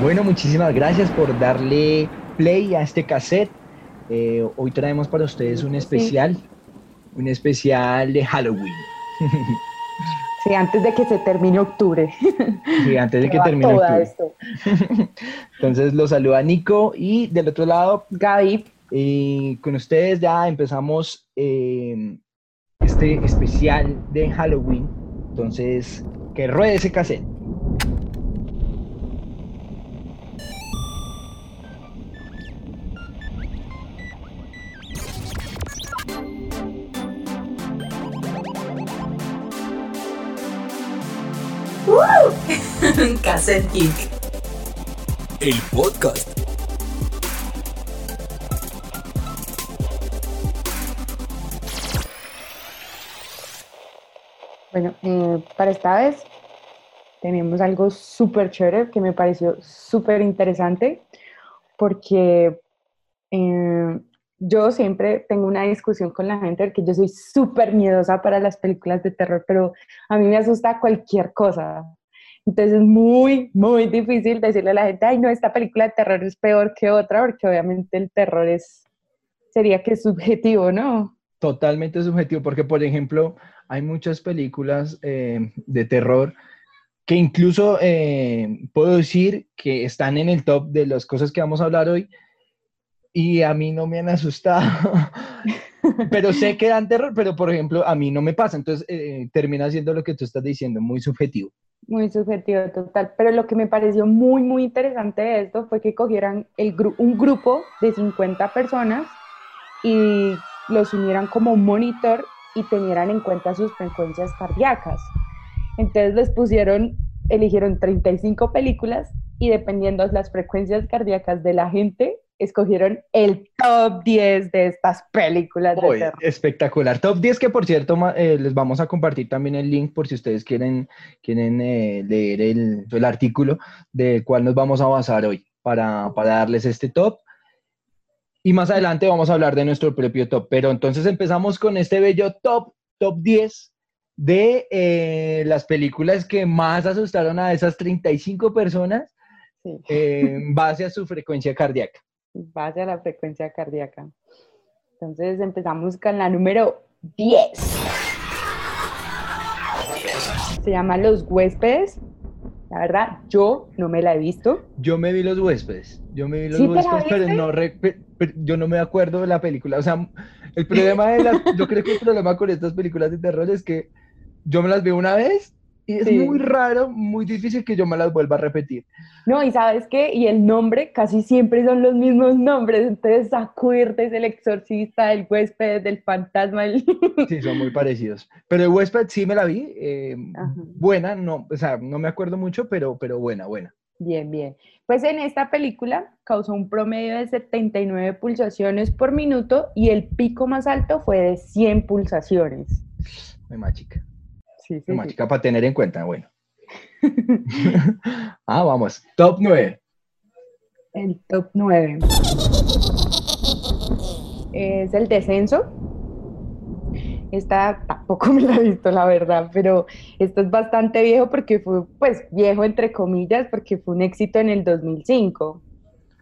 Bueno, muchísimas gracias por darle play a este cassette. Eh, hoy traemos para ustedes un especial, un especial de Halloween. Sí, antes de que se termine octubre. Sí, antes de que termine octubre. Esto. Entonces los saluda Nico y del otro lado Gaby. Y con ustedes ya empezamos eh, este especial de Halloween. Entonces, que ruede ese cassette. Cassette El podcast. Bueno, eh, para esta vez tenemos algo súper chévere que me pareció súper interesante porque eh, yo siempre tengo una discusión con la gente porque yo soy súper miedosa para las películas de terror, pero a mí me asusta cualquier cosa. Entonces es muy, muy difícil decirle a la gente, ay, no, esta película de terror es peor que otra, porque obviamente el terror es, sería que es subjetivo, ¿no? Totalmente subjetivo, porque por ejemplo, hay muchas películas eh, de terror que incluso eh, puedo decir que están en el top de las cosas que vamos a hablar hoy y a mí no me han asustado. pero sé que dan terror, pero por ejemplo, a mí no me pasa. Entonces eh, termina siendo lo que tú estás diciendo, muy subjetivo. Muy subjetivo, total. Pero lo que me pareció muy, muy interesante de esto fue que cogieran el un grupo de 50 personas y los unieran como monitor y tenieran en cuenta sus frecuencias cardíacas. Entonces les pusieron, eligieron 35 películas y dependiendo de las frecuencias cardíacas de la gente, escogieron el top 10 de estas películas de terror. Espectacular. Top 10 que por cierto eh, les vamos a compartir también el link por si ustedes quieren, quieren eh, leer el, el, artículo del cual nos vamos a basar hoy para, para darles este top. Y más adelante vamos a hablar de nuestro propio top. Pero entonces empezamos con este bello top, top 10 de eh, las películas que más asustaron a esas 35 personas en base a su frecuencia cardíaca base a la frecuencia cardíaca. Entonces empezamos con la número 10. Se llama Los huéspedes. La verdad, yo no me la he visto. Yo me vi los huéspedes. Yo me vi los huéspedes, pero no yo no me acuerdo de la película. O sea, el problema de las, yo creo que el problema con estas películas de terror es que yo me las vi una vez y es muy raro, muy difícil que yo me las vuelva a repetir. No, y sabes qué, y el nombre casi siempre son los mismos nombres, entonces acuerdes el exorcista, el huésped, del fantasma. Sí, son muy parecidos. Pero el huésped sí me la vi, eh, buena, no, o sea, no me acuerdo mucho, pero, pero buena, buena. Bien, bien. Pues en esta película causó un promedio de 79 pulsaciones por minuto y el pico más alto fue de 100 pulsaciones. Muy mágica. Sí, sí, para tener en cuenta, bueno. ah, vamos. Top 9. El top 9 es el descenso. Esta tampoco me la he visto, la verdad, pero esto es bastante viejo porque fue, pues, viejo entre comillas, porque fue un éxito en el 2005.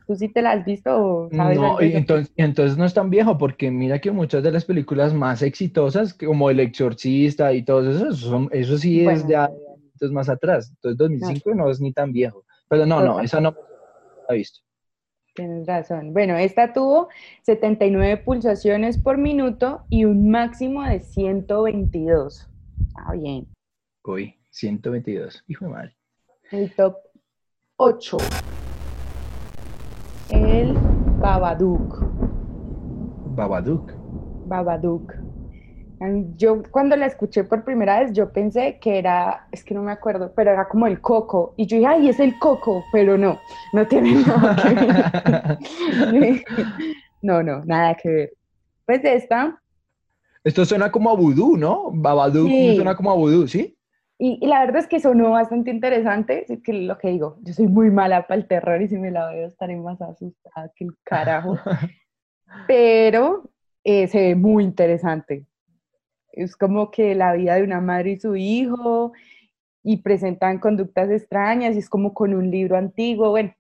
¿Tú sí te la has visto? no, entonces, entonces no es tan viejo, porque mira que muchas de las películas más exitosas, como El Exorcista y todo eso, eso, eso sí es ya entonces más atrás. Entonces 2005 no. es ni tan viejo. Pero no, no, esa no la he visto. Tienes razón. Bueno, esta tuvo 79 pulsaciones por minuto y un máximo de 122. Ah, bien. Uy, 122. Hijo de madre. El top 8 el Babadook. Babadook. Babadook. Yo cuando la escuché por primera vez, yo pensé que era, es que no me acuerdo, pero era como el coco. Y yo dije, ay, es el coco, pero no, no tiene nada que ver. no, no, nada que ver. Pues esta. Esto suena como a vudú, ¿no? Babadook suena como a vudú, ¿sí? Y, la verdad es que sonó bastante interesante, es que lo que digo, yo soy muy mala para el terror y si me la veo estaré más asustada que el carajo, pero eh, se ve muy interesante. Es como que la vida de una madre y su hijo y presentan conductas extrañas y es como con un libro antiguo, bueno,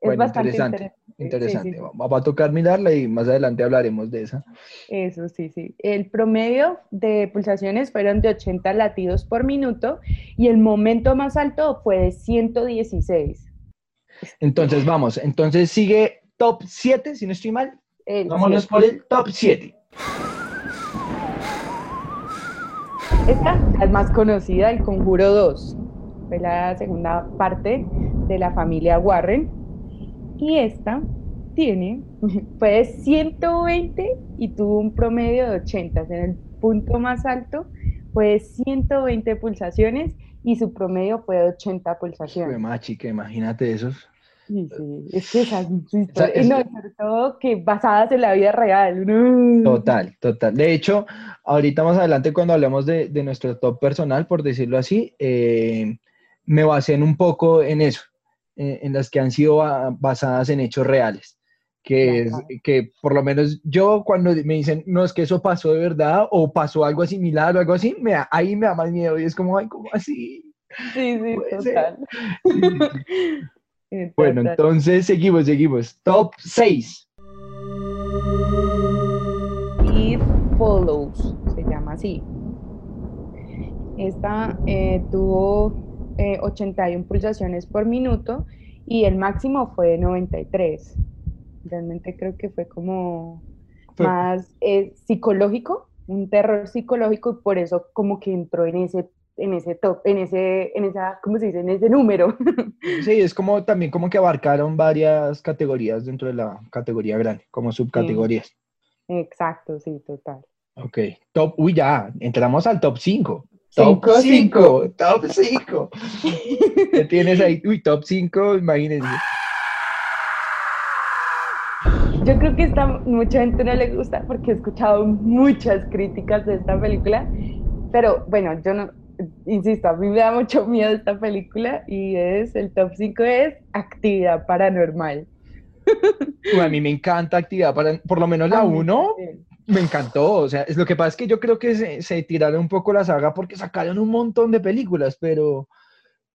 Es Bueno, bastante interesante, interesante. Interesante. Sí, sí, sí. Va, va a tocar mirarla y más adelante hablaremos de esa. Eso sí, sí. El promedio de pulsaciones fueron de 80 latidos por minuto y el momento más alto fue de 116. Entonces, vamos. Entonces sigue top 7, si no estoy mal. El Vámonos siete. por el top 7. Esta es más conocida, El Conjuro 2. Fue la segunda parte de la familia Warren. Y esta tiene, fue de 120 y tuvo un promedio de 80. En el punto más alto fue de 120 pulsaciones y su promedio fue de 80 Fue pulsaciones. más chica, imagínate esos. Sí, sí, es que esas historias- es- no, sobre todo que basadas en la vida real. ¿no? Total, total. De hecho, ahorita más adelante cuando hablemos de, de nuestro top personal, por decirlo así, eh, me basé en un poco en eso, eh, en las que han sido ba- basadas en hechos reales. Que, es, que por lo menos yo cuando me dicen, no, es que eso pasó de verdad o pasó algo similar o algo así, me da- ahí me da más miedo y es como, ay, ¿cómo así? Sí, sí, total. Sí, sí, Bueno, entonces seguimos, seguimos. Top 6. It Follows, se llama así. Esta eh, tuvo eh, 81 pulsaciones por minuto y el máximo fue de 93. Realmente creo que fue como más eh, psicológico, un terror psicológico y por eso como que entró en ese en ese top, en ese, en esa, ¿cómo se dice? En ese número. Sí, es como también como que abarcaron varias categorías dentro de la categoría grande, como subcategorías. Exacto, sí, total. Ok, top, uy, ya, entramos al top 5. Top Cinco, 5, top 5. ¿Qué tienes ahí? Uy, top 5, imagínense. Yo creo que esta mucha gente no le gusta porque he escuchado muchas críticas de esta película, pero bueno, yo no, insisto, a mí me da mucho miedo esta película y es, el top 5 es Actividad Paranormal. Uy, a mí me encanta actividad, para, por lo menos la A mí 1 también. Me encantó. O sea, es lo que pasa es que yo creo que se, se tiraron un poco la saga porque sacaron un montón de películas, pero,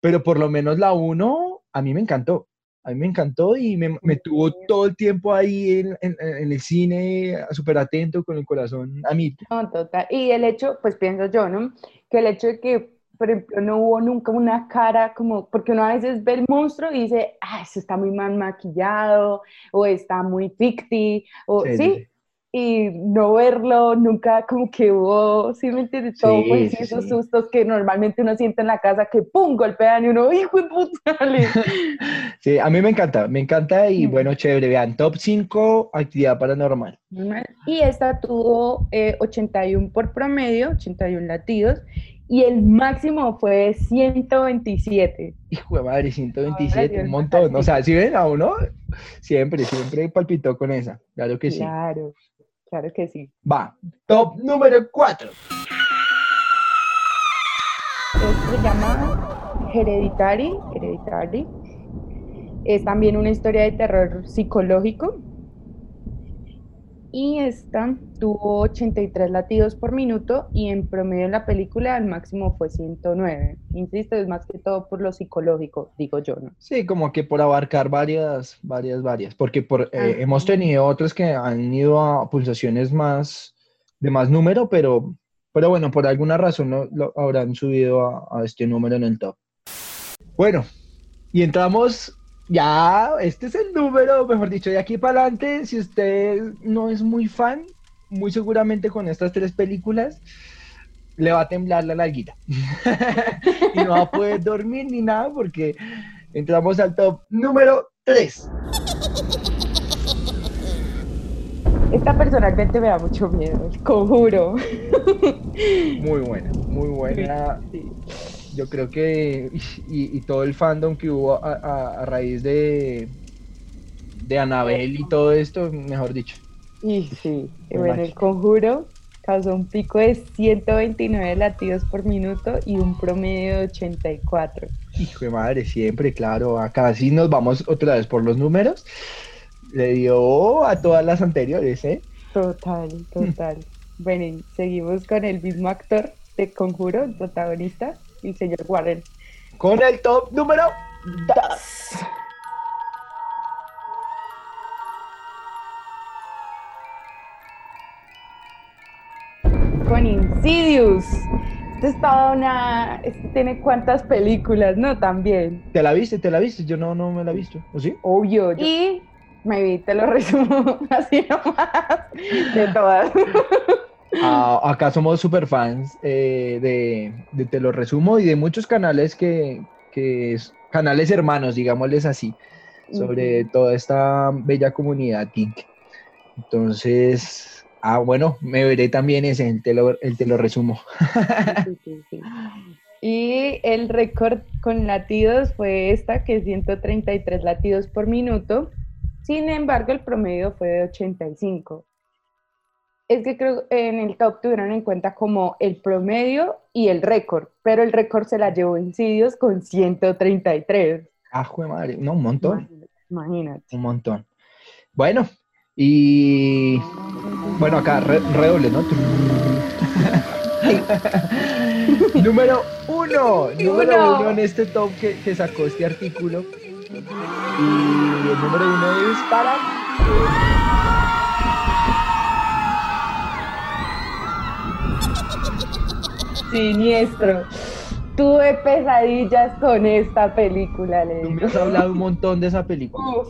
pero por lo menos la 1 a mí me encantó. A mí me encantó y me, me tuvo todo el tiempo ahí en, en- en el cine, súper atento, con el corazón a mí. No, total. Y el hecho, pues pienso yo, ¿no? Que el hecho de que, por ejemplo, no hubo nunca una cara como, porque uno a veces ve el monstruo y dice, ah, eso está muy mal maquillado, o está muy ficti, o Sí, sí, sí, sí. Y no verlo, nunca como que hubo, sí me entiendes, todo Sí, pues, sí, esos sí. sustos que normalmente uno siente en la casa que pum, golpean y uno, hijo de puta, Sí, a mí me encanta, me encanta y Mm. bueno, chévere. Vean, top 5, actividad paranormal. normal. Y esta tuvo eh, 81 por promedio, 81 latidos, y el máximo fue 127. Hijo de madre, 127, Dios, un montón. O sea, si ven a uno, siempre, siempre palpitó con esa. Claro que sí. Claro, claro que sí. Va, top número 4. Esto se llama Hereditary, Hereditary. Es también una historia de terror psicológico. Y esta tuvo 83 latidos por minuto y en promedio en la película el máximo fue 109. Insisto, es más que todo por lo psicológico, digo yo, ¿no? Sí, como que por abarcar varias, varias, varias. Porque por, eh, hemos tenido otras que han ido a pulsaciones más, de más número, pero, pero bueno, por alguna razón no, lo habrán subido a, a este número en el top. Bueno, y entramos ya, este es el número, mejor dicho, de aquí para adelante, si usted no es muy fan, muy seguramente con estas tres películas le va a temblar la larguita. y no va a poder dormir ni nada porque entramos al top número 3. Esta personalmente me da mucho miedo, conjuro. Muy buena, muy buena. Sí. Yo creo que, y, y todo el fandom que hubo a, a- a raíz de, de Anabel y todo esto, mejor dicho. Y sí, Muy bueno, el conjuro causó un pico de 129 latidos por minuto y un promedio de 84. Hijo de madre, siempre, claro. Acá sí nos vamos otra vez por los números. Le dio a todas las anteriores, ¿eh? Total, total. Bueno, y seguimos con el mismo actor de Conjuro, el protagonista, el señor Warren. Con el top número 2. Con Insidious. Este es toda una. Este tiene cuantas películas, ¿no? También. ¿Te la viste? ¿Te la viste? Yo no, no me la he visto. ¿O sí? Obvio. Yo... Y me vi, te lo resumo así nomás. De todas. Ah, acá somos super fans eh, de, de Te lo resumo y de muchos canales que, que es- canales hermanos, digámosles así, sobre toda esta bella comunidad geek. Entonces, ah, bueno, me veré también ese, el te lo, el te lo resumo. Sí, sí, sí. Y el récord con latidos fue esta, que es 133 latidos por minuto. Sin embargo, el promedio fue de 85. Es que creo en el top tuvieron en cuenta como el promedio y el récord, pero el récord se la llevó Insidious con 133. Ah, madre, no, un montón, Imagínate, un montón. Bueno, y bueno, acá re- redoble, ¿no? número uno, número Uno. uno en este top que, que sacó este artículo. Y el número uno es para Siniestro. Tuve pesadillas con esta película, le Tú me has hablado un montón de esa película. Uf.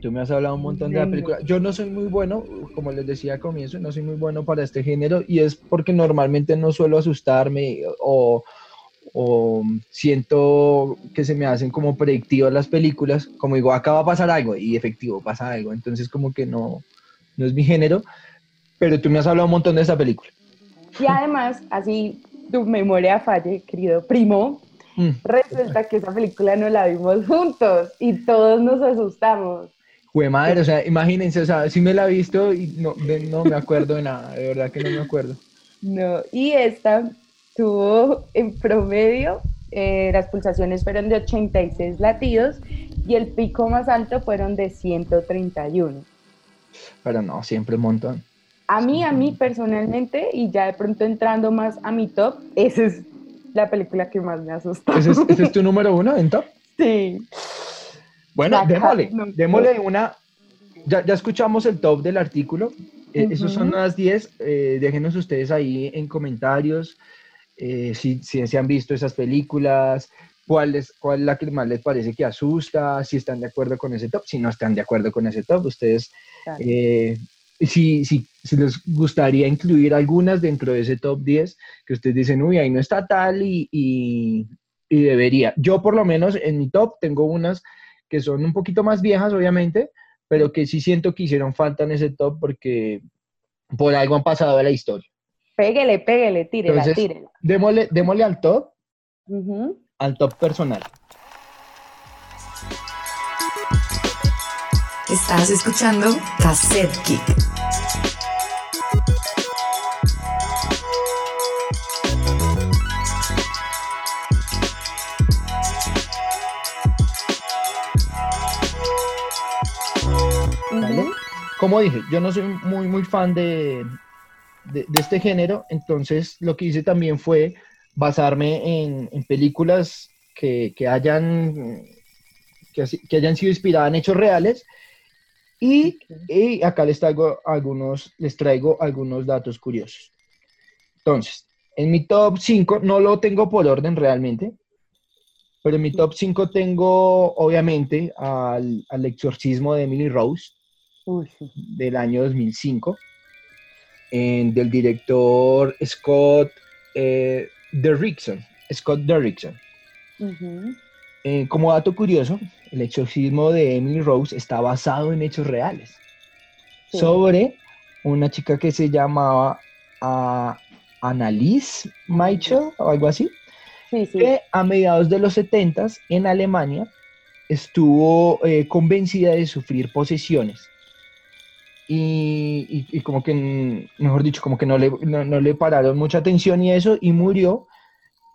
Tú me has hablado un montón de la película. Yo no soy muy bueno, como les decía al comienzo, no soy muy bueno para este género y es porque normalmente no suelo asustarme o, o siento que se me hacen como predictivas las películas. Como digo, acá va a pasar algo y efectivo pasa algo. Entonces como que no, no es mi género. Pero tú me has hablado un montón de esa película. Y además, así tu memoria falle, querido primo, Mm. resulta que esa película no la vimos juntos y todos nos asustamos. Jue madre, o sea, imagínense, o sea, sí me la he visto y no, de- no me acuerdo de nada, de verdad que no me acuerdo. No, y esta tuvo en promedio, eh, las pulsaciones fueron de 86 latidos y el pico más alto fueron de 131. Pero no, siempre un montón. A mí, a mí personalmente, y ya de pronto entrando más a mi top, esa es la película que más me asustó. ¿Ese es, ese es tu número uno en top? Sí. Bueno, Acá, démosle, no, démosle una. Ya, ya escuchamos el top del artículo. Eh, Esos son las 10. eh, déjenos ustedes ahí en comentarios eh, si, si se han visto esas películas, cuál es, cuál es la que más les parece que asusta, si están de acuerdo con ese top, si no están de acuerdo con ese top, ustedes, Claro. eh, si, si, si les gustaría incluir algunas dentro de ese top 10, que ustedes dicen, uy, ahí no está tal y, y, y debería. Yo por lo menos en mi top tengo unas que son un poquito más viejas, obviamente, pero que sí siento que hicieron falta en ese top porque por algo han pasado a la historia. Péguele, péguele, tírela, Entonces- tírela. Démosle, démosle al top, al top personal. Estás escuchando Cassette Kick. Como dije, yo no soy muy, muy fan de, de, de este género, entonces lo que hice también fue basarme en, en películas que, que hayan, que, hayan sido inspiradas en hechos reales. Y, y acá les traigo, algunos, les traigo algunos datos curiosos. Entonces, en mi top 5, no lo tengo por orden realmente, pero en mi top 5 tengo obviamente al, al exorcismo de Emily Rose Uy, sí. del año 2005, en- del director Scott eh, Derrickson. Scott Derrickson. Eh, como dato curioso, el exorcismo de Emily Rose está basado en hechos reales Sí. sobre una chica que se llamaba ah, Annalise Michel o algo así, Sí, sí. que a mediados de los 70 en Alemania estuvo eh, convencida de sufrir posesiones. Y, y- y como que, mm, mejor dicho, como que no le, no, no le pararon mucha atención y eso, y murió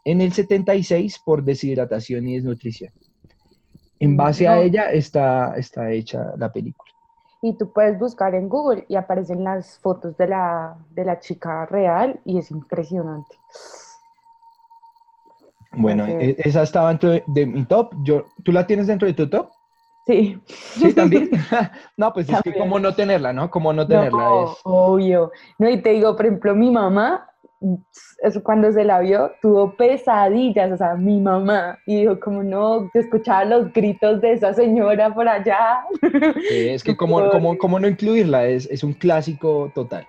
en el 76 por deshidratación y desnutrición. En base a ella está, está hecha la película. Y tú puedes buscar en Google y aparecen las fotos de la, de la chica real y es impresionante. Bueno, e- esa estaba dentro de, de mi top. Yo, ¿Tú la tienes dentro de tu top? Sí. Sí, también. no, pues es que como no tenerla, ¿no? Como no tenerla No, es... obvio. No, y te digo, por ejemplo, mi mamá cuando se la vio, tuvo pesadillas, o sea, mi mamá, y dijo como no, te escuchaba los gritos de esa señora por allá. Sí, es que cómo, cómo, cómo no incluirla, es, es un clásico total.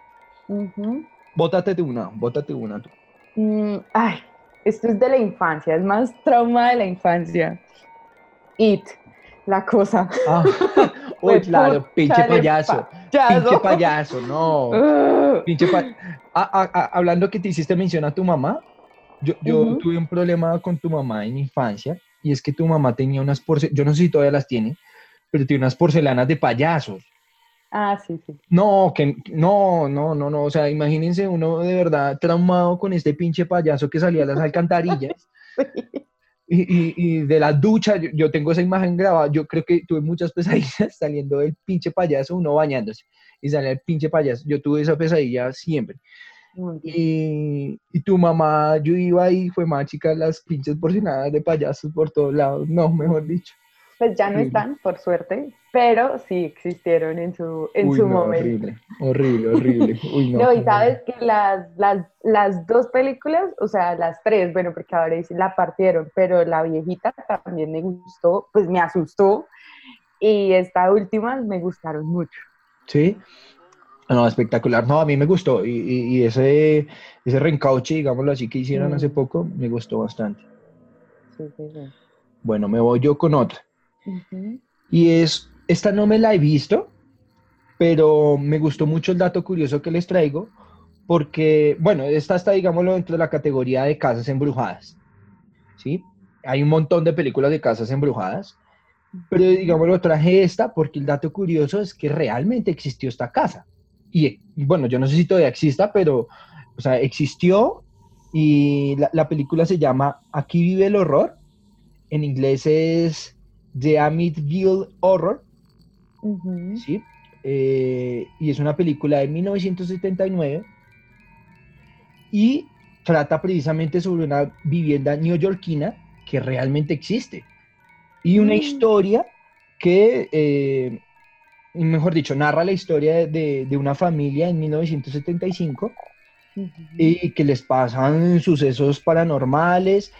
Ujú. Bótate de una, bótate una tú. Mm, ay, esto es de la infancia, es más trauma de la infancia. It, la cosa. Ah, uy, claro, pinche payaso. payaso. Pinche payaso, no. Pinche pa- Ah, ah, ah, hablando que te hiciste mención a tu mamá, yo, yo Ujú. tuve un problema con tu mamá en mi infancia y es que tu mamá tenía unas porcelanas, yo no sé si todavía las tiene, pero tiene unas porcelanas de payasos. Ah, sí, sí. No, que no, no, no, no, o sea, imagínense uno de verdad traumado con este pinche payaso que salía a las alcantarillas y, y- y de la ducha, yo, yo tengo esa imagen grabada, yo creo que tuve muchas pesadillas saliendo del pinche payaso, uno bañándose y salía el pinche payaso, yo tuve esa pesadilla siempre. Y, y tu mamá, yo iba ahí, fue más chica, las pinches porcelanas de payasos por todos lados, no, mejor dicho. Pues ya no están, por suerte, pero sí existieron en su, en Uy, su no, momento. horrible, horrible, horrible. Uy, no, No, y sabes que las, las, las dos películas, o sea, las tres, bueno, porque ahora la partieron, pero la viejita también me gustó, pues me asustó, y esta última me gustaron mucho. Sí. No, espectacular. No, a mí me gustó. Y, y- y ese, ese reencauche, digámoslo así, que hicieron Mm. hace poco, me gustó bastante. Sí, sí, sí. Bueno, me voy yo con otra. Y es, esta no me la he visto, pero me gustó mucho el dato curioso que les traigo, porque, bueno, esta está, digámoslo, dentro de la categoría de casas embrujadas. ¿Sí? Hay un montón de películas de casas embrujadas, pero digámoslo, traje esta porque el dato curioso es que realmente existió esta casa. Y bueno, yo no sé si todavía exista, pero, o sea, existió y la, la película se llama Aquí vive el horror. En inglés es The Amityville Horror. ¿sí? Eh, y es una película de 1979 y trata precisamente sobre una vivienda neoyorquina que realmente existe y una Mm. historia que, eh, mejor dicho, narra la historia de- de, una familia en 1975 Ujú. y que les pasan sucesos paranormales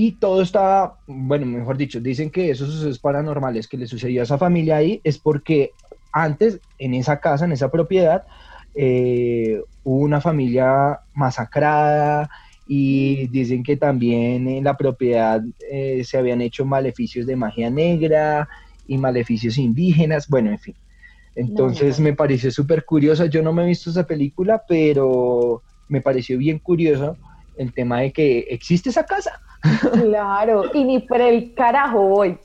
y todo está, bueno, mejor dicho, dicen que esos sucesos paranormales que le sucedió a esa familia ahí es porque antes en esa casa, en esa propiedad, eh, hubo una familia masacrada y dicen que también en la propiedad eh, se habían hecho maleficios de magia negra y maleficios indígenas, bueno, en fin. Entonces no. me pareció súper curiosa, yo no me he visto esa película, pero me pareció bien curioso el tema de que existe esa casa. Claro, y ni por el carajo voy,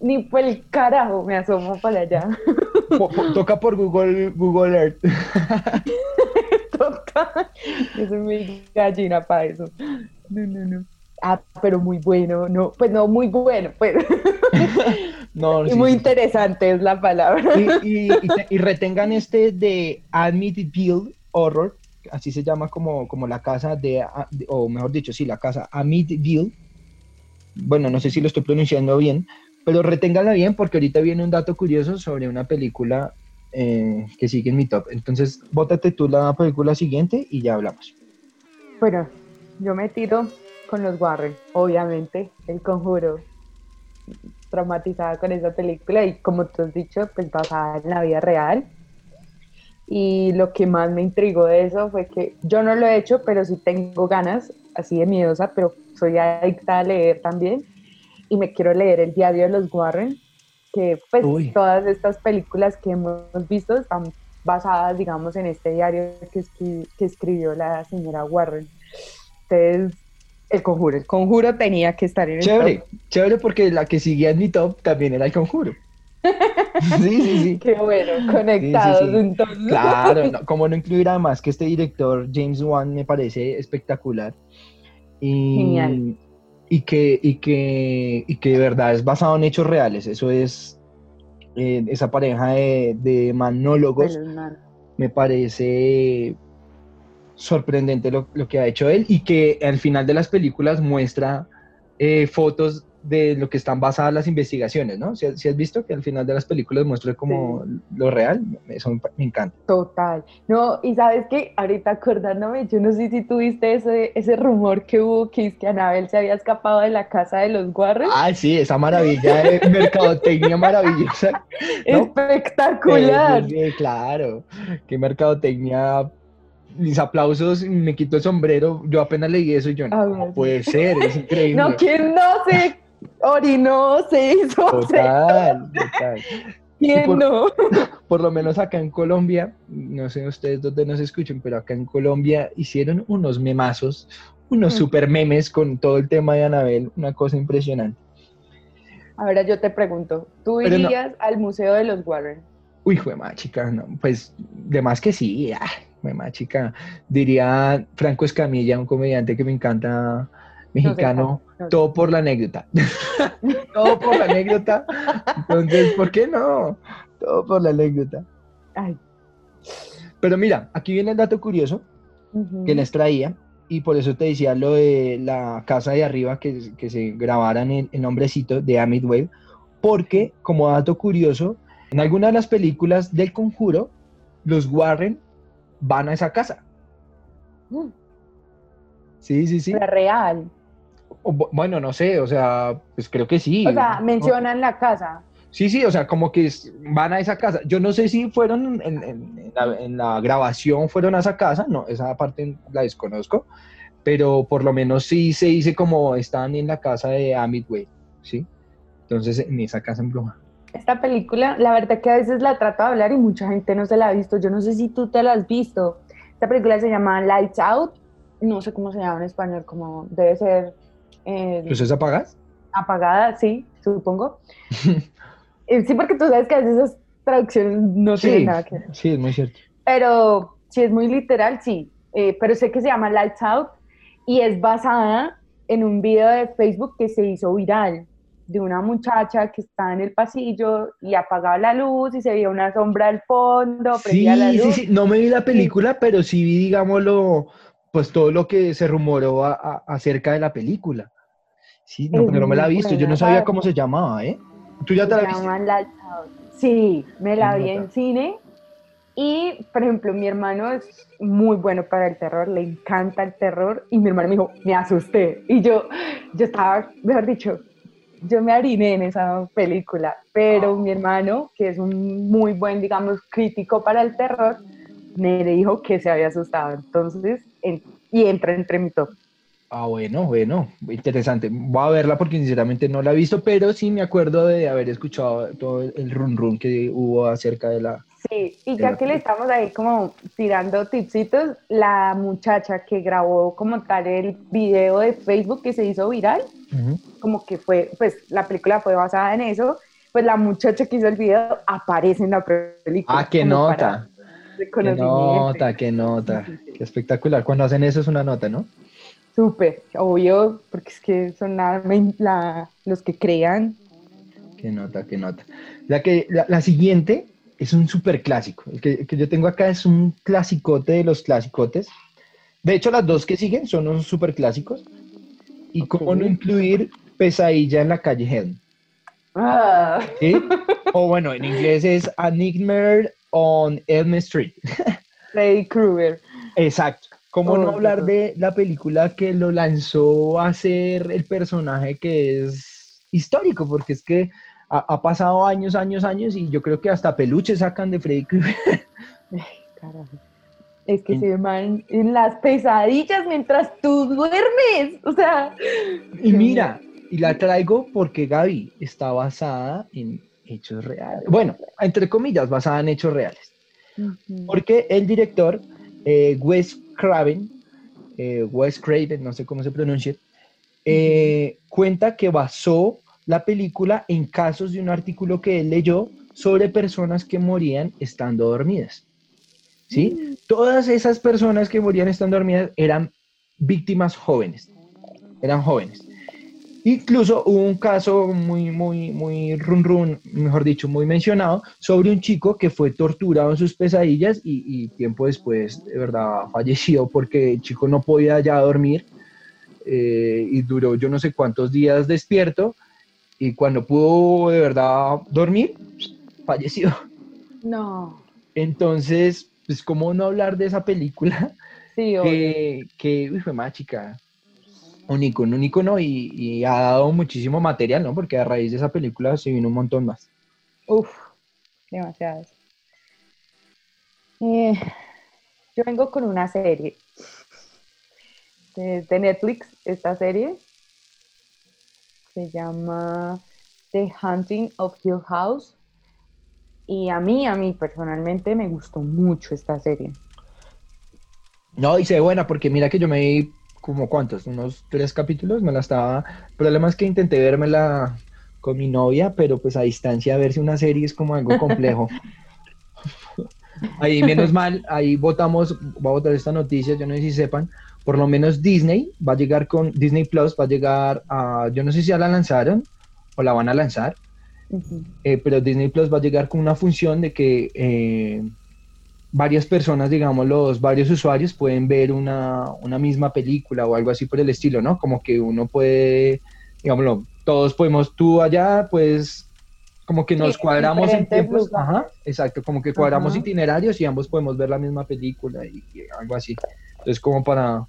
ni por el carajo me asomo para allá. Toca por Google, Google Earth. Toca. Yo soy muy gallina para eso. No, no, no. Ah, pero muy bueno, no, pues no, muy bueno, pues. No, y sí, muy sí. interesante es la palabra. Y, y- y y retengan este de Amityville Horror, así se llama como, como la casa de, o mejor dicho, sí, la casa Amityville. Bueno, no sé si lo estoy pronunciando bien, pero reténganla bien porque ahorita viene un dato curioso sobre una película eh, que sigue en mi top. Entonces, bótate tú la película siguiente y ya hablamos. Bueno, yo me tiro con los Warren, obviamente, el conjuro. Traumatizada con esa película y como tú has dicho, pues basada en la vida real. Y lo que más me intrigó de eso fue que yo no lo he hecho, pero sí tengo ganas, así de miedosa, pero soy adicta a leer también. Y me quiero leer el diario de los Warren, que pues Uy. todas estas películas que hemos visto están basadas, digamos, en este diario que, escri- que escribió la señora Warren. Entonces, el conjuro, el conjuro tenía que estar en el Chévere, top. chévere porque la que seguía en mi top también era el conjuro. Sí, sí, sí. Qué bueno, conectados sí. entonces. Claro, no, como no incluir además que este director, James Wan, me parece espectacular. Y, Genial. Y que, y, que, y que de verdad es basado en hechos reales. Eso es eh, esa pareja de, de manólogos. Me parece sorprendente lo, lo que ha hecho él y que al final de las películas muestra eh, fotos de lo que están basadas las investigaciones, ¿no? Si, has visto que al final de las películas muestra como lo real, eso me, encanta. Total. No, y sabes que ahorita acordándome, yo no sé si tuviste ese, ese rumor que hubo que es que Anabel se había escapado de la casa de los Warren. Ah, sí, esa maravilla de mercadotecnia maravillosa. Espectacular. Sí, claro, qué mercadotecnia mis aplausos, me quito el sombrero, yo apenas leí eso y yo, no, puede ser, es increíble. No, ¿quién no se orinó, se hizo? Total, total. ¿Quién por, no? Por lo menos acá en Colombia, no sé ustedes dónde nos escuchen, pero acá en Colombia hicieron unos memazos, unos mm. super memes con todo el tema de Anabel, una cosa impresionante. Ahora yo te pregunto, ¿tú irías al Museo de los Warren? Uy, fue más chica, no, pues de más que sí, ah, más chica. Diría Franco Escamilla, un comediante que me encanta, mexicano, todo por la anécdota. todo por la anécdota. Entonces, ¿por qué no? Todo por la anécdota. Pero mira, aquí viene el dato curioso que les traía y por eso te decía lo de la casa de arriba que, que se grabaran en, en nombrecito de Amit Wave, porque como dato curioso, en algunas de las películas del conjuro, los Warren van a esa casa. Mm. Sí, sí, sí. ¿La real? Bueno, no sé, o sea, pues creo que sí. O sea, mencionan la casa. Sí, sí, o sea, como que van a esa casa. Yo no sé si fueron en, la, grabación, fueron a esa casa, no, esa parte la desconozco, pero por lo menos sí se dice como están en la casa de Amitway, ¿sí? Entonces, en esa casa en Bruma. Esta película, la verdad que a veces la trato de hablar y mucha gente no se la ha visto. Yo no sé si tú te la has visto. Esta película se llama Lights Out. No sé cómo se llama en español, como debe ser. Eh, ¿Luces apagas? Apagada, sí, supongo. Eh, sí, porque tú sabes que a veces esas traducciones no tienen nada que ver. Sí, es muy cierto. Pero si es muy literal, sí. Eh, pero sé que se llama Lights Out y es basada en un video de Facebook que se hizo viral de una muchacha que está en el pasillo y apagaba la luz y se veía una sombra al fondo, prendía la luz. Sí, sí, no me vi la película, pero sí vi, digámoslo, pues todo lo que se rumoró acerca de la película. Sí, no, pero no me la he visto, yo no sabía cómo se llamaba, ¿eh? ¿Tú ya te la viste? Sí, me la vi en cine y, por ejemplo, mi hermano es muy bueno para el terror, le encanta el terror y mi hermano me dijo, me asusté. Y yo, yo estaba, mejor dicho, yo me hariné en esa película, pero ah. mi hermano, que es un muy buen, digamos, crítico para el terror, me dijo que se había asustado. Entonces, y entra entre mi top. Ah, bueno, bueno, interesante. Voy a verla porque sinceramente no la he visto, pero sí me acuerdo de haber escuchado todo el run run que hubo acerca de la, Sí, y ya que le estamos ahí como tirando tipsitos, la muchacha que grabó como tal el video de Facebook que se hizo viral, como que fue, pues la película fue basada en eso, pues la muchacha que hizo el video aparece en la película. Ah, qué nota. Qué nota, qué nota. Qué espectacular. Cuando hacen eso es una nota, ¿no? Súper, obvio, porque es que son la, los que crean. Qué nota, qué nota. La, que, la siguiente es un súper clásico. El que, yo tengo acá es un clasicote de los clasicotes. De hecho, las dos que siguen son unos súper clásicos. Y cómo no incluir Pesadilla en la calle Helm. Ah. O bueno, en inglés es A Nightmare on Elm Street. Freddy Krueger. Exacto. ¿Cómo no hablar de la película que lo lanzó a ser el personaje que es histórico? Porque es que ha, pasado años, años, años y yo creo que hasta peluches sacan de Freddy Krueger. Es que se llaman en las pesadillas mientras tú duermes. O sea. Y mira, y la traigo porque Gaby está basada en hechos reales. Bueno, entre comillas, basada en hechos reales. Porque el director, eh, Wes Craven, eh, Wes Craven, no sé cómo se pronuncia, eh, cuenta que basó la película en casos de un artículo que él leyó sobre personas que morían estando dormidas. ¿Sí? Mm. Todas esas personas que morían estando dormidas eran víctimas jóvenes, eran jóvenes. Incluso hubo un caso muy, muy, muy run run, mejor dicho, muy mencionado, sobre un chico que fue torturado en sus pesadillas y, tiempo después, de verdad, falleció porque el chico no podía ya dormir eh, y duró yo no sé cuántos días despierto y cuando pudo de verdad dormir, falleció. No. Entonces, pues, ¿cómo no hablar de esa película? Sí, obvio. Que, que uy, fue más chica. Un icono, un icono y, y ha dado muchísimo material, ¿no? Porque a raíz de esa película se vino un montón más. Uf, demasiadas. Eh, yo vengo con una serie de, de Netflix, esta serie se llama The Hunting of Hill House y a mí, a mí personalmente me gustó mucho esta serie. No, y se ve buena porque mira que yo me vi como cuántos, unos tres capítulos, me la estaba... El problema es que intenté vérmela con mi novia, pero pues a distancia verse una serie es como algo complejo. Ahí menos mal, ahí votamos, voy a votar esta noticia, yo no sé si sepan, por lo menos Disney va a llegar con, Disney Plus va a llegar a, yo no sé si ya la lanzaron o la van a lanzar, eh, pero Disney Plus va a llegar con una función de que eh, varias personas, digamos, los varios usuarios pueden ver una, una misma película o algo así por el estilo, ¿no? Como que uno puede, digámoslo, todos podemos, tú allá, pues, como que nos Sí, cuadramos en tiempos, ajá, exacto, como que cuadramos Ajá. itinerarios y ambos podemos ver la misma película y, y algo así. Entonces, como para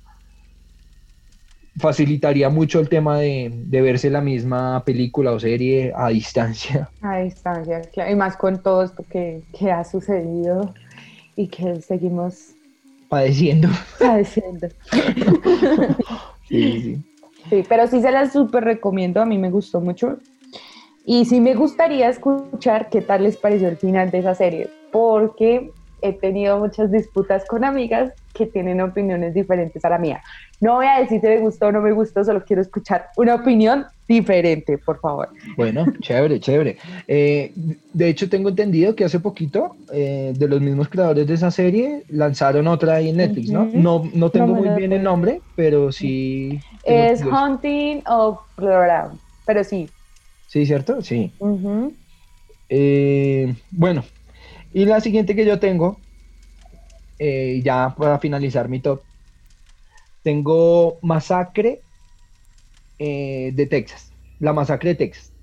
facilitaría mucho el tema de, de verse la misma película o serie a distancia. A distancia, claro, y más con todo esto que, que ha sucedido y que seguimos Padeciendo. padeciendo. Sí, sí. Sí, pero sí se las súper recomiendo, a mí me gustó mucho. Y sí me gustaría escuchar qué tal les pareció el final de esa serie, porque he tenido muchas disputas con amigas que tienen opiniones diferentes a la mía. No voy a decir si me gustó o no me gustó, solo quiero escuchar una opinión diferente, por favor. Bueno, chévere, chévere. Eh, de hecho, tengo entendido que hace poquito, eh, de los mismos creadores de esa serie, lanzaron otra ahí en Netflix, ¿no? No, no tengo No muy bien el nombre, pero sí. Es. Hunting of bla. pero sí. Sí, ¿cierto? Sí. Eh, bueno, y la siguiente que yo tengo, eh, ya para finalizar mi top, tengo Masacre eh, de Texas, la Masacre de Texas,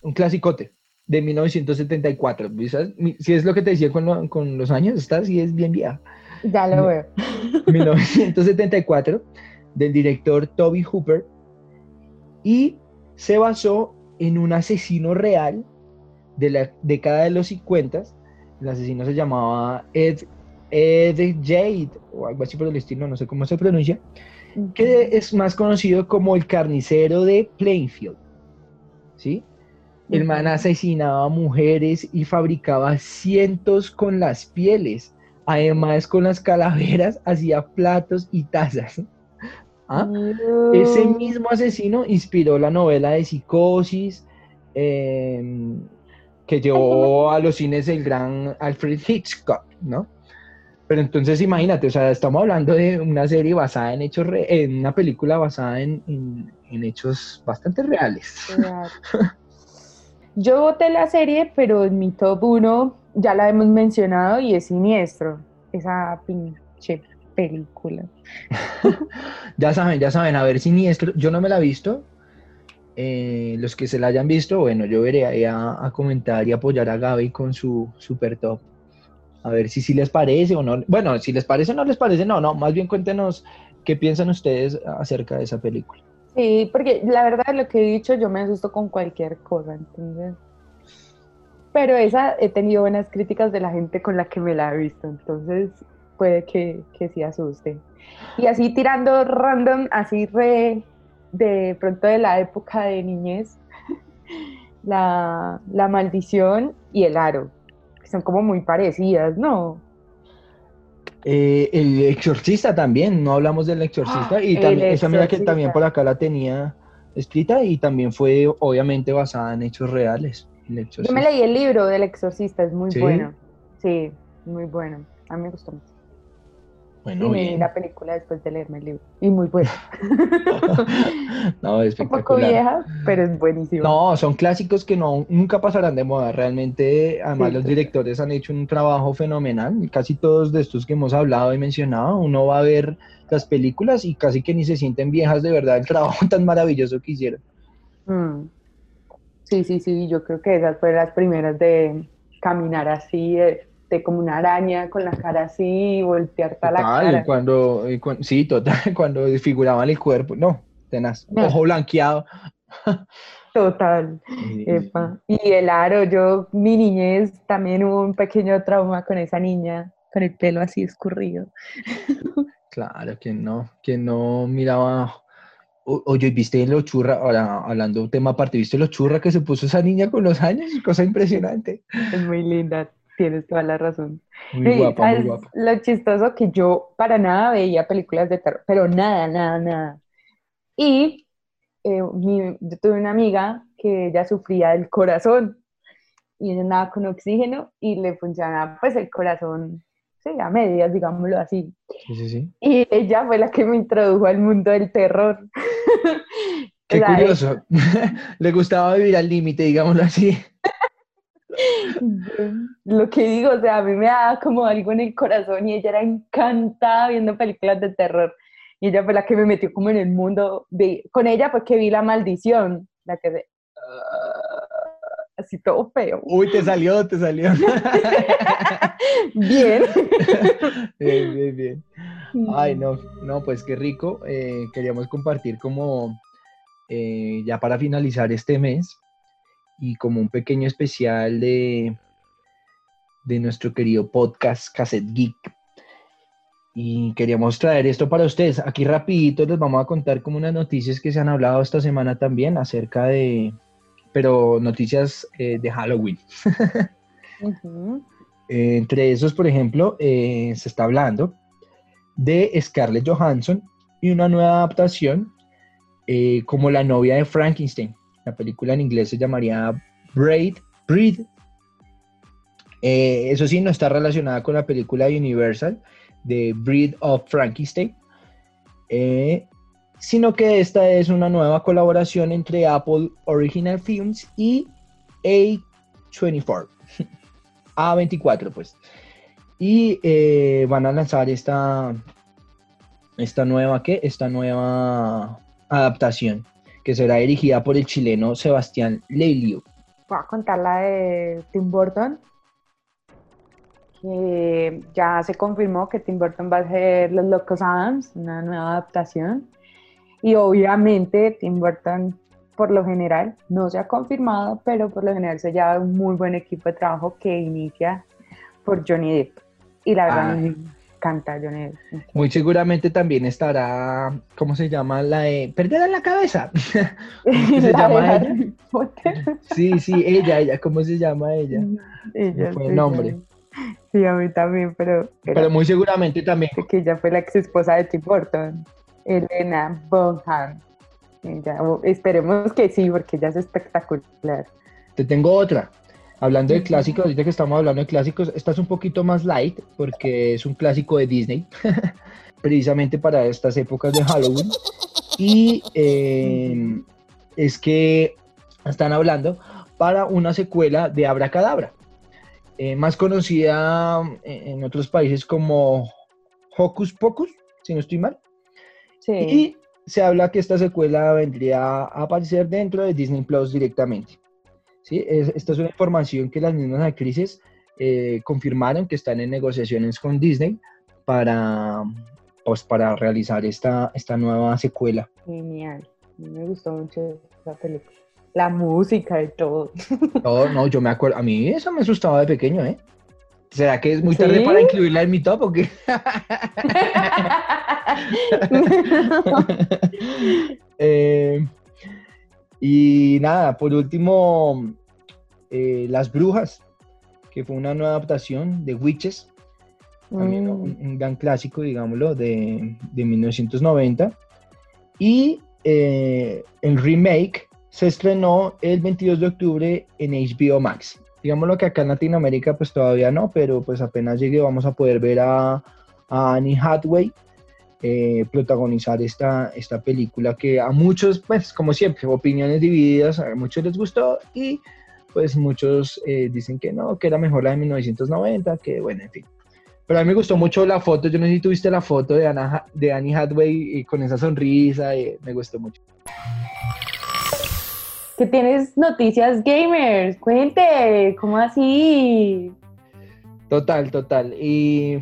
un clasicote de 1974. ¿sabes? Mi- Si es lo que te decía con, lo- con los años, esta sí es bien vieja. Ya lo veo. 1974, del director Toby Hooper, y se basó en un asesino real de la década de los 50. El asesino se llamaba Ed, Ed Jade, o algo así por el estilo, no sé cómo se pronuncia, que es más conocido como el carnicero de Plainfield. ¿Sí? El man asesinaba mujeres y fabricaba cientos con las pieles. Además, con las calaveras hacía platos y tazas. ¿Ah? Ese mismo asesino inspiró la novela de Psicosis, eh, que llevó a los cines el gran Alfred Hitchcock, ¿no? Pero entonces imagínate, o sea, estamos hablando de una serie basada en hechos, re- en una película basada en, en- en hechos bastante reales. Claro. Yo voté la serie, pero en mi top 1 ya la hemos mencionado y es Siniestro. Esa pinche película. Ya saben, ya saben, a ver, siniestro, yo no me la he visto. Eh, los que se la hayan visto, bueno, yo veré a, a comentar y apoyar a Gaby con su super top. A ver si sí les parece o no. Bueno, si les parece o no les parece, no, no, más bien cuéntenos qué piensan ustedes acerca de esa película. Sí, porque la verdad lo que he dicho, yo me asusto con cualquier cosa, entonces. Pero esa he tenido buenas críticas de la gente con la que me la he visto, entonces puede que, que sí asuste. Y así tirando random, así re de pronto de la época de niñez, la, la maldición y el aro, son como muy parecidas, ¿no? Eh, el exorcista también, no hablamos del exorcista Ah, y también, esa mira que también por acá la tenía escrita y también fue obviamente basada en hechos reales. Yo me leí el libro del exorcista, es muy ¿Sí? bueno. Sí, muy bueno. A mí me gustó mucho. Bueno, y me vi la película después de leerme el libro. Y muy buena. no, Un poco espectacular. vieja, pero es buenísimo. No, son clásicos que no, nunca pasarán de moda. Realmente, además, Sí, los directores han hecho un trabajo fenomenal. Casi todos de estos que hemos hablado y mencionado, uno va a ver las películas y casi que ni se sienten viejas de verdad el trabajo tan maravilloso que hicieron. Mm. Sí, sí, sí, yo creo que esas fueron las primeras de caminar así, de, de como una araña con la cara así voltear toda la cara. cuando, y cuan- sí, total, cuando desfiguraban el cuerpo, no, tenaz, No. ojo blanqueado. Total. Y- Epa. Y el aro, yo, mi niñez, también hubo un pequeño trauma con esa niña, con el pelo así escurrido. Claro, quien no, quien no miraba. O- Oye, ¿viste lo churra? Ahora, hablando de un tema aparte, ¿viste lo churra que se puso esa niña con los años? Cosa impresionante. Es muy linda, tienes toda la razón. Muy Sí, guapa, muy ¿sabes guapa. Lo chistoso que yo para nada veía películas de terror, pero nada, nada, nada. Y eh, mi- yo tuve una amiga que ella sufría del corazón y ella andaba con oxígeno y le funcionaba pues el corazón, sí, a medias, digámoslo así. Sí, sí, sí. Y ella fue la que me introdujo al mundo del terror. Qué curioso. Le gustaba vivir al límite, digámoslo así. Lo que digo, o sea, a mí me daba como algo en el corazón y ella era encantada viendo películas de terror. Y ella fue la que me metió como en el mundo. De, con ella fue que vi La Maldición, la que de... así todo feo. Uy, te salió, te salió. Bien. Bien, bien, bien. Ay, no, no, pues qué rico. Eh, queríamos compartir como eh, ya para finalizar este mes y como un pequeño especial de, de nuestro querido podcast Cassette Geek. Y queríamos traer esto para ustedes. Aquí rapidito les vamos a contar como unas noticias que se han hablado esta semana también acerca de, pero noticias eh, de Halloween. Eh, entre esos, por ejemplo, eh, se está hablando de Scarlett Johansson y una nueva adaptación como la novia de Frankenstein. La película en inglés se llamaría Braid, Breed. Eh, eso sí, no está relacionada con la película Universal de Breed of Frankenstein, eh, sino que esta es una nueva colaboración entre Apple Original Films y A24. A24, pues. Y eh, van a lanzar esta, esta nueva, ¿qué? Esta nueva adaptación que será dirigida por el chileno Sebastián Leilio. Voy a contar la de Tim Burton, que ya se confirmó que Tim Burton va a hacer Los Locos Adams, una nueva adaptación. Y obviamente Tim Burton, por lo general, no se ha confirmado, pero por lo general se lleva un muy buen equipo de trabajo que inicia por Johnny Depp. Y la verdad Ah. Encanta Depp. Muy seguramente también estará, ¿cómo se llama? La de Perder en la cabeza. ¿Cómo se La llama ella? Sí, sí, ella, ella, ¿cómo se llama ella? Ella, fue el nombre. Sí, a mí también, pero, pero Pero muy seguramente también. que ella fue la ex esposa de Tim Burton, Elena Bonham. Ella- esperemos que sí, porque ella es espectacular. Te tengo otra. Hablando de clásicos, ahorita que estamos hablando de clásicos, esta es un poquito más light porque es un clásico de Disney, precisamente para estas épocas de Halloween. Y eh, es que están hablando para una secuela de Abracadabra, eh, más conocida eh, en otros países como Hocus Pocus, si no estoy mal. Sí. Y se habla que esta secuela vendría a aparecer dentro de Disney Plus directamente. ¿Sí? Es- esta es una información que las mismas actrices eh, confirmaron que están en negociaciones con Disney para, pues, para realizar esta, esta nueva secuela. Genial. Me gustó mucho esa película. La música y todo. No, no, yo me acuerdo, a mí eso me asustaba de pequeño, ¿eh? ¿Será que es muy tarde ¿Sí? para incluirla en mi top o qué? Eh, y nada, por último, eh, Las Brujas, que fue una nueva adaptación de Witches, también Mm, un, un gran clásico, digámoslo, de, de 1990. Y eh, el remake se estrenó el 22 de octubre en HBO Max. Digámoslo que acá en Latinoamérica pues todavía no, pero pues apenas llegue vamos a poder ver a, a Annie Hathaway eh, protagonizar esta, esta película que a muchos, pues como siempre, opiniones divididas, a muchos les gustó y pues muchos eh, dicen que no, que era mejor la de 1990, que bueno, en fin. Pero a mí me gustó mucho la foto, yo no sé si tuviste la foto de, de Annie Hathaway y con esa sonrisa, y me gustó mucho. que tienes noticias gamers. Cuente, ¿cómo así? Total, total. Y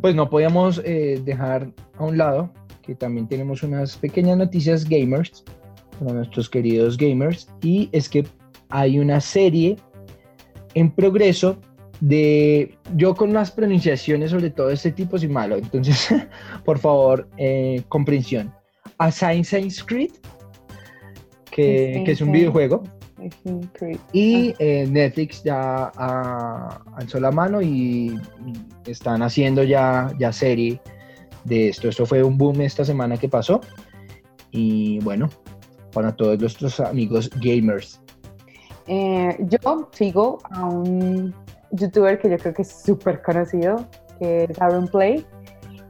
pues no podíamos eh, dejar a un lado que también tenemos unas pequeñas noticias gamers para nuestros queridos gamers. Y es que hay una serie en progreso de yo con las pronunciaciones sobre todo este tipo soy malo entonces por favor eh, comprensión Assassin's Creed que, que es un videojuego y eh, Netflix ya ah, alzó la mano y, y están haciendo ya, ya serie de esto. Esto fue un boom esta semana que pasó. Y bueno, para todos nuestros amigos gamers. Eh, yo sigo a un youtuber que yo creo que es súper conocido, que es Aaron Play.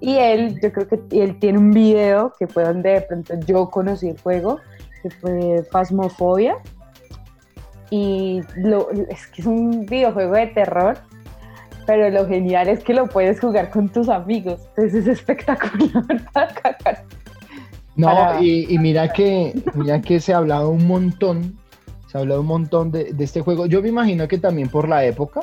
Y él, yo creo que él tiene un video que fue donde de pronto yo conocí el juego, que fue Phasmophobia. Y lo, es que es un videojuego de terror, pero lo genial es que lo puedes jugar con tus amigos. Entonces es espectacular para cagar. No, Para- y, y mira que mira que se ha hablado un montón, se ha hablado un montón de, de este juego. Yo me imagino que también por la época.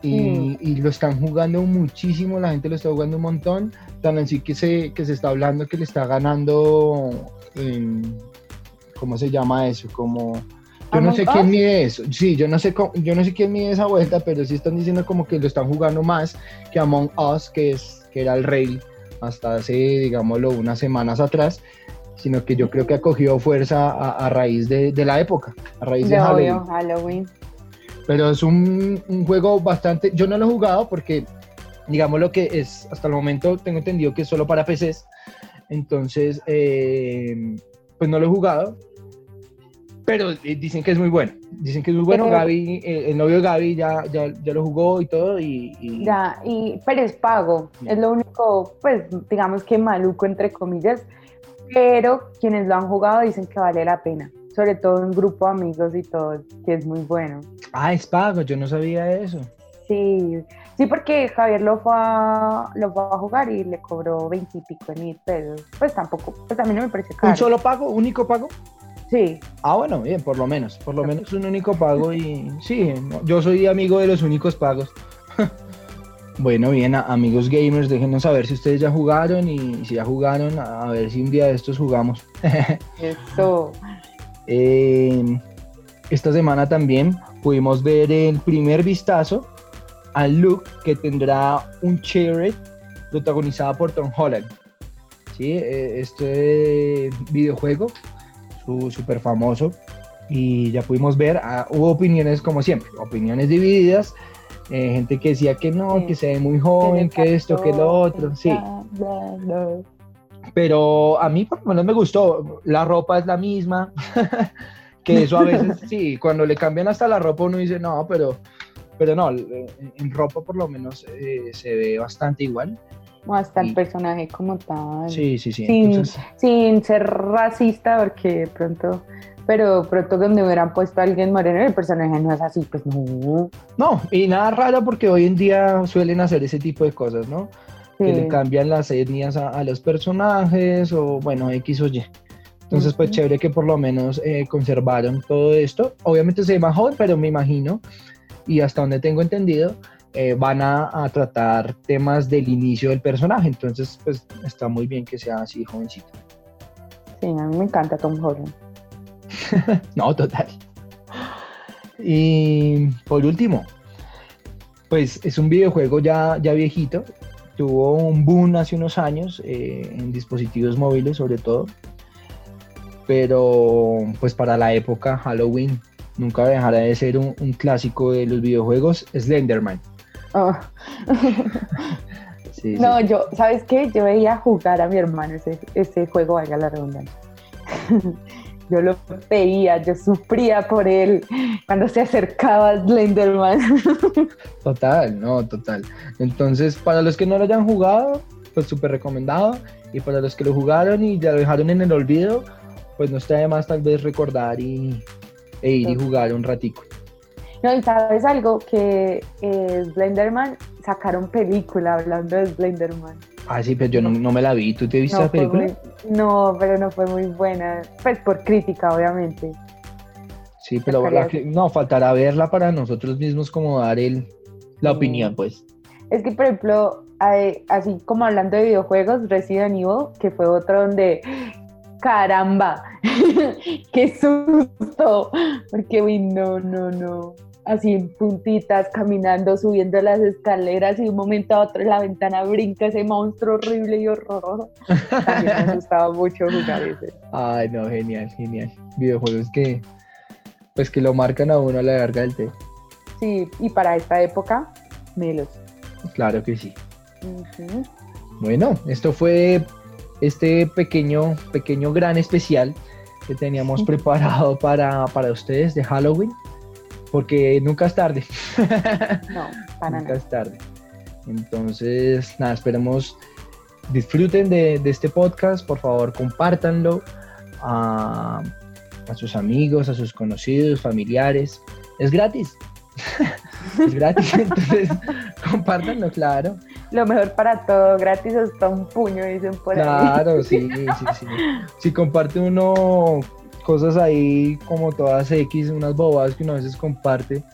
Y, Mm. y lo están jugando muchísimo, la gente lo está jugando un montón. Tan así que se, que se está hablando que le está ganando. en- ¿Cómo se llama eso? Como. Yo no sé quién mide eso. Sí, yo no sé cómo- yo no sé quién mide esa vuelta, pero sí están diciendo como que lo están jugando más que Among Us, que es que era el rey hasta hace, digámoslo, unas semanas atrás, sino que yo creo que ha cogido fuerza a, a raíz de, de la época, a raíz de De Halloween. obvio, Halloween. Pero es un, un juego bastante, yo no lo he jugado porque, digamos lo que es, hasta el momento tengo entendido que es solo para PCs, entonces, eh, pues no lo he jugado, pero eh, dicen que es muy bueno, dicen que es muy bueno, Pero- Gaby, eh, el novio de Gaby ya, ya, ya lo jugó y todo, y, y- Ya, y, pero es pago, es lo único, pues digamos que maluco entre comillas, pero quienes lo han jugado dicen que vale la pena, sobre todo en grupo de amigos y todo, que es muy bueno. Ah, es pago, yo no sabía eso. Sí, sí, porque Javier lo fue a, lo fue a jugar y le cobró 20 y pico de mil pesos. Pues tampoco, pues a mí no me parece caro. ¿Un solo pago? ¿Único pago? Sí, Ah, bueno, bien, por lo menos, por lo menos un único pago y sí, yo soy amigo de los únicos pagos. bueno, bien, a- amigos gamers, déjenos saber si ustedes ya jugaron y si ya jugaron, a a ver si un día de estos jugamos. eso. Eh, esta semana también pudimos ver el primer vistazo al look que tendrá un Cherry protagonizada por Tom Holland. ¿Sí? Eh, Este videojuego, súper famoso, y ya pudimos ver, ah, hubo opiniones como siempre, opiniones divididas, eh, gente que decía que no, Sí. que se ve muy joven, que esto, que lo otro, sí. Bla, bla, bla. Pero a mí por lo menos me gustó. La ropa es la misma. que eso a veces, sí, cuando le cambian hasta la ropa uno dice, no, pero, pero no, eh, en ropa por lo menos eh, se ve bastante igual. O hasta el personaje como tal. Sí, sí, sí. Sin, Entonces, sin ser racista, porque de pronto, pero pronto donde hubieran puesto a alguien moreno, el personaje no es así, pues no. no, y nada raro porque hoy en día suelen hacer ese tipo de cosas, ¿no? Que le Sí. cambian las etnias a, a los personajes o bueno, X o Y. Entonces, pues Ujú. chévere que por lo menos eh, conservaron todo esto. Obviamente se ve joven, pero me imagino, y hasta donde tengo entendido, eh, van a, a tratar temas del inicio del personaje. Entonces, pues está muy bien que sea así jovencito. Sí, a mí me encanta Tom Holland. No, total. Y por último, pues es un videojuego ya, ya viejito. Tuvo un boom hace unos años eh, en dispositivos móviles sobre todo. Pero pues para la época Halloween nunca dejará de ser un, un clásico de los videojuegos, Slenderman. Oh. Sí, sí. No, yo, ¿sabes qué? Yo veía jugar a mi hermano ese, ese juego, valga la redundancia. Yo lo veía, yo sufría por él cuando se acercaba a Slenderman. Total, no, total. Entonces, para los que no lo hayan jugado, pues súper recomendado. Y para los que lo jugaron y ya lo dejaron en el olvido, pues no está de más tal vez recordar y, e ir y jugar un ratico. no, y sabes algo, que eh, Slenderman sacaron película hablando de Slenderman. Ah, sí, pero yo no, no me la vi. ¿Tú te viste la fue película? muy- no, pero no fue muy buena. Pues por crítica, obviamente. Sí, pero la no, faltará verla para nosotros mismos como dar el, la Sí. opinión, pues. Es que, por ejemplo, hay- así como hablando de videojuegos, Resident Evil, que fue otro donde, caramba, qué susto, porque, uy, no, no, no, así en puntitas, caminando, subiendo las escaleras y de un momento a otro en la ventana brinca ese monstruo horrible y horroroso. También me asustaba mucho jugar ese. Ay, no, genial, genial. Videojuegos que, pues que lo marcan a uno a la larga del té. Sí, y para esta época, melos. Claro que sí. Bueno, esto fue este pequeño, pequeño gran especial que teníamos preparado para, para ustedes de Halloween, porque nunca es tarde. No, para nunca nada. es tarde. Entonces, nada, esperemos disfruten de, de este podcast, por favor, compártanlo a, a sus amigos, a sus conocidos, familiares. Es gratis. es gratis, entonces compártanlo, claro. Lo mejor para todo, gratis hasta un puño, dicen por ahí. Claro, sí, sí, sí. Si comparte uno cosas ahí como todas X, unas bobadas que uno a veces comparte,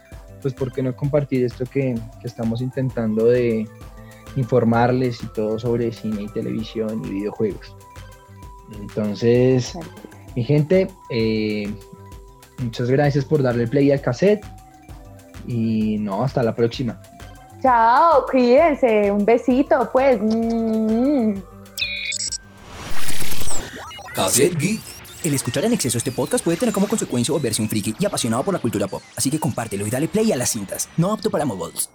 pues ¿por qué no compartir esto que, que estamos intentando de informarles y todo sobre cine y televisión y videojuegos? Entonces, mi gente, eh, muchas gracias por darle play al cassette y no, hasta la próxima. Chao, cuídense, un besito, pues. Mm. Cassette Geek. El escuchar en exceso este podcast puede tener como consecuencia volverse un friki y apasionado por la cultura pop, así que compártelo y dale play a las cintas. No apto para mobiles.